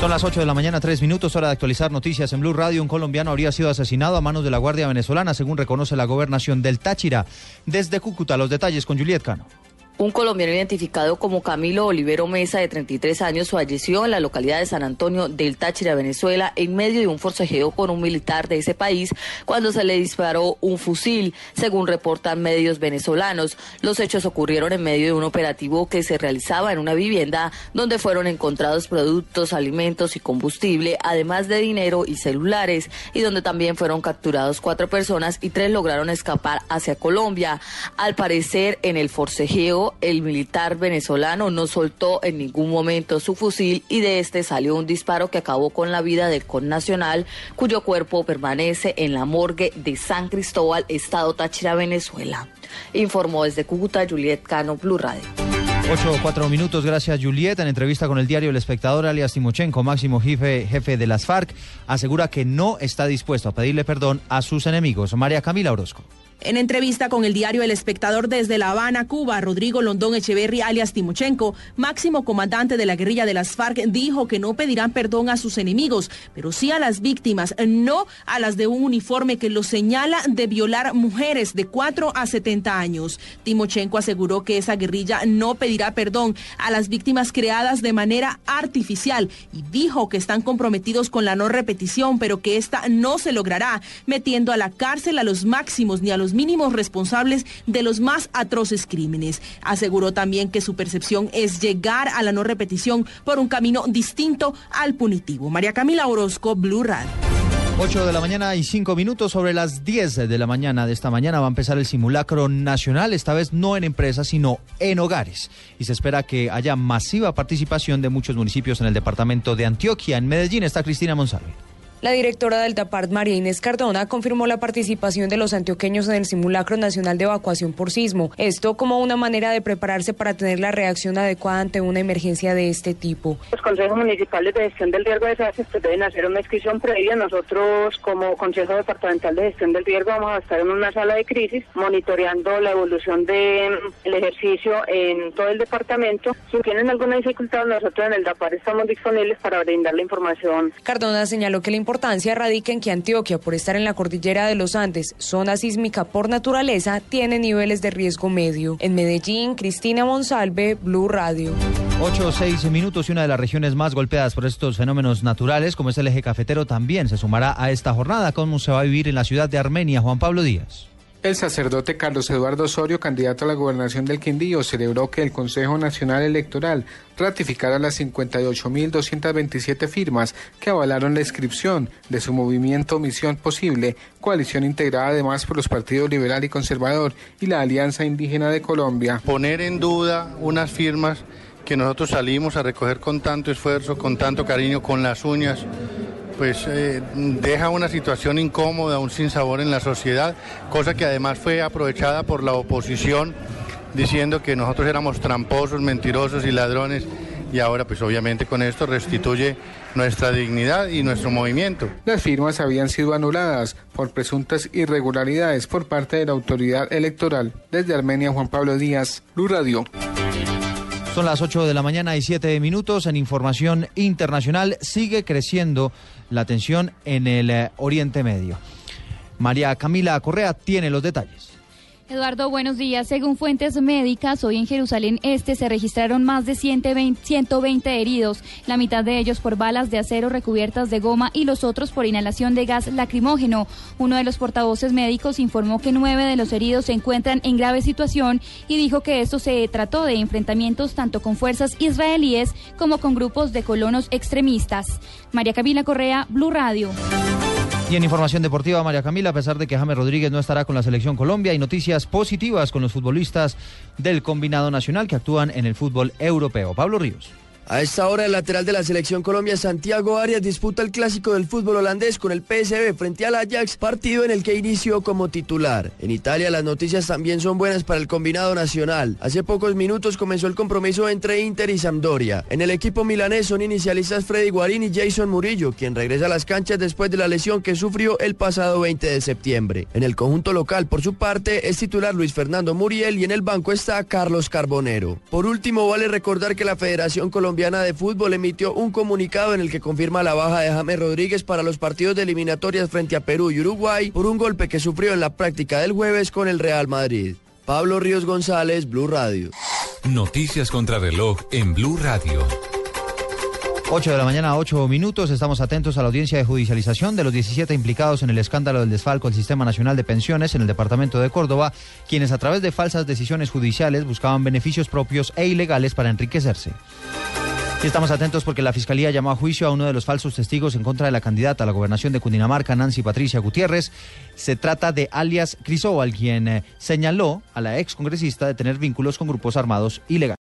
Son las 8 de la mañana, 3 minutos, hora de actualizar noticias en Blue Radio. Un colombiano habría sido asesinado a manos de la Guardia Venezolana, según reconoce la gobernación del Táchira. Desde Cúcuta, los detalles con Juliet Cano. Un colombiano identificado como Camilo Olivero Mesa, de 33 años, falleció en la localidad de San Antonio del Táchira, Venezuela, en medio de un forcejeo con un militar de ese país cuando se le disparó un fusil, según reportan medios venezolanos. Los hechos ocurrieron en medio de un operativo que se realizaba en una vivienda donde fueron encontrados productos, alimentos y combustible, además de dinero y celulares, y donde también fueron capturados cuatro personas y tres lograron escapar hacia Colombia. Al parecer, en el forcejeo, el militar venezolano no soltó en ningún momento su fusil y de este salió un disparo que acabó con la vida del connacional, cuyo cuerpo permanece en la morgue de San Cristóbal, Estado Táchira, Venezuela. Informó desde Cúcuta Juliet Cano, Blue Radio. 8 4 minutos, gracias Juliet. En entrevista con el diario El Espectador, alias Timochenko, máximo jefe, jefe de las FARC, asegura que no está dispuesto a pedirle perdón a sus enemigos. María Camila Orozco. En entrevista con el diario El Espectador desde La Habana, Cuba, Rodrigo Londón Echeverry, alias Timochenko, máximo comandante de la guerrilla de las FARC, dijo que no pedirán perdón a sus enemigos, pero sí a las víctimas, no a las de un uniforme que los señala de violar mujeres de 4 a 70 años. Timochenko aseguró que esa guerrilla no pedirá perdón a las víctimas creadas de manera artificial y dijo que están comprometidos con la no repetición, pero que esta no se logrará, metiendo a la cárcel a los máximos ni a los mínimos responsables de los más atroces crímenes. Aseguró también que su percepción es llegar a la no repetición por un camino distinto al punitivo. María Camila Orozco, Blue Radio. 8 de la mañana y 5 minutos sobre las 10 de la mañana de esta mañana va a empezar el simulacro nacional, esta vez no en empresas, sino en hogares. Y se espera que haya masiva participación de muchos municipios en el departamento de Antioquia. En Medellín está Cristina Monsalve. La directora del TAPART, María Inés Cardona, confirmó la participación de los antioqueños en el simulacro nacional de evacuación por sismo. Esto como una manera de prepararse para tener la reacción adecuada ante una emergencia de este tipo. Los consejos municipales de gestión del riesgo de desastres pues, deben hacer una inscripción previa. Nosotros, como Consejo Departamental de Gestión del Riesgo, vamos a estar en una sala de crisis monitoreando la evolución del ejercicio en todo el departamento. Si tienen alguna dificultad, nosotros en el DAPAR estamos disponibles para brindar la información. Cardona señaló que la importancia radica en que Antioquia, por estar en la cordillera de los Andes, zona sísmica por naturaleza, tiene niveles de riesgo medio. En Medellín, Cristina Monsalve, Blue Radio. 8 o 6 minutos y una de las regiones más golpeadas por estos fenómenos naturales, como es el eje cafetero, también se sumará a esta jornada. ¿Cómo se va a vivir en la ciudad de Armenia? Juan Pablo Díaz. El sacerdote Carlos Eduardo Osorio, candidato a la gobernación del Quindío, celebró que el Consejo Nacional Electoral ratificara las 58.227 firmas que avalaron la inscripción de su movimiento Misión Posible, coalición integrada además por los partidos liberal y conservador y la Alianza Indígena de Colombia. Poner en duda unas firmas que nosotros salimos a recoger con tanto esfuerzo, con tanto cariño, con las uñas, pues eh, deja una situación incómoda, un sinsabor en la sociedad, cosa que además fue aprovechada por la oposición diciendo que nosotros éramos tramposos, mentirosos y ladrones y ahora pues obviamente con esto restituye nuestra dignidad y nuestro movimiento. Las firmas habían sido anuladas por presuntas irregularidades por parte de la autoridad electoral. Desde Armenia, Juan Pablo Díaz, Blue Radio. Son las 8 de la mañana y 7 minutos. En información internacional sigue creciendo la tensión en el eh, Oriente Medio. María Camila Correa tiene los detalles. Eduardo, buenos días. Según fuentes médicas, hoy en Jerusalén Este se registraron más de 120, 120, heridos, la mitad de ellos por balas de acero recubiertas de goma y los otros por inhalación de gas lacrimógeno. Uno de los portavoces médicos informó que nueve de los heridos se encuentran en grave situación y dijo que esto se trató de enfrentamientos tanto con fuerzas israelíes como con grupos de colonos extremistas. María Camila Correa, Blue Radio. Y en información deportiva, María Camila, a pesar de que James Rodríguez no estará con la selección Colombia, hay noticias positivas con los futbolistas del combinado nacional que actúan en el fútbol europeo. Pablo Ríos. A esta hora, el lateral de la selección Colombia, Santiago Arias, disputa el clásico del fútbol holandés con el PSV frente al Ajax, partido en el que inició como titular. En Italia, las noticias también son buenas para el combinado nacional. Hace pocos minutos comenzó el compromiso entre Inter y Sampdoria. En el equipo milanés son inicialistas Freddy Guarín y Jason Murillo, quien regresa a las canchas después de la lesión que sufrió el pasado 20 de septiembre. En el conjunto local, por su parte, es titular Luis Fernando Muriel y en el banco está Carlos Carbonero. Por último, vale recordar que la Federación Colombiana de Fútbol emitió un comunicado en el que confirma la baja de James Rodríguez para los partidos de eliminatorias frente a Perú y Uruguay por un golpe que sufrió en la práctica del jueves con el Real Madrid. Pablo Ríos González, Blue Radio. Noticias contra reloj en Blue Radio. 8 de la mañana, 8 minutos. Estamos atentos a la audiencia de judicialización de los 17 implicados en el escándalo del desfalco del Sistema Nacional de Pensiones en el departamento de Córdoba, quienes a través de falsas decisiones judiciales buscaban beneficios propios e ilegales para enriquecerse. Y estamos atentos porque la Fiscalía llamó a juicio a uno de los falsos testigos en contra de la candidata a la gobernación de Cundinamarca, Nancy Patricia Gutiérrez. Se trata de alias Crisóbal, quien eh, señaló a la ex congresista de tener vínculos con grupos armados ilegales.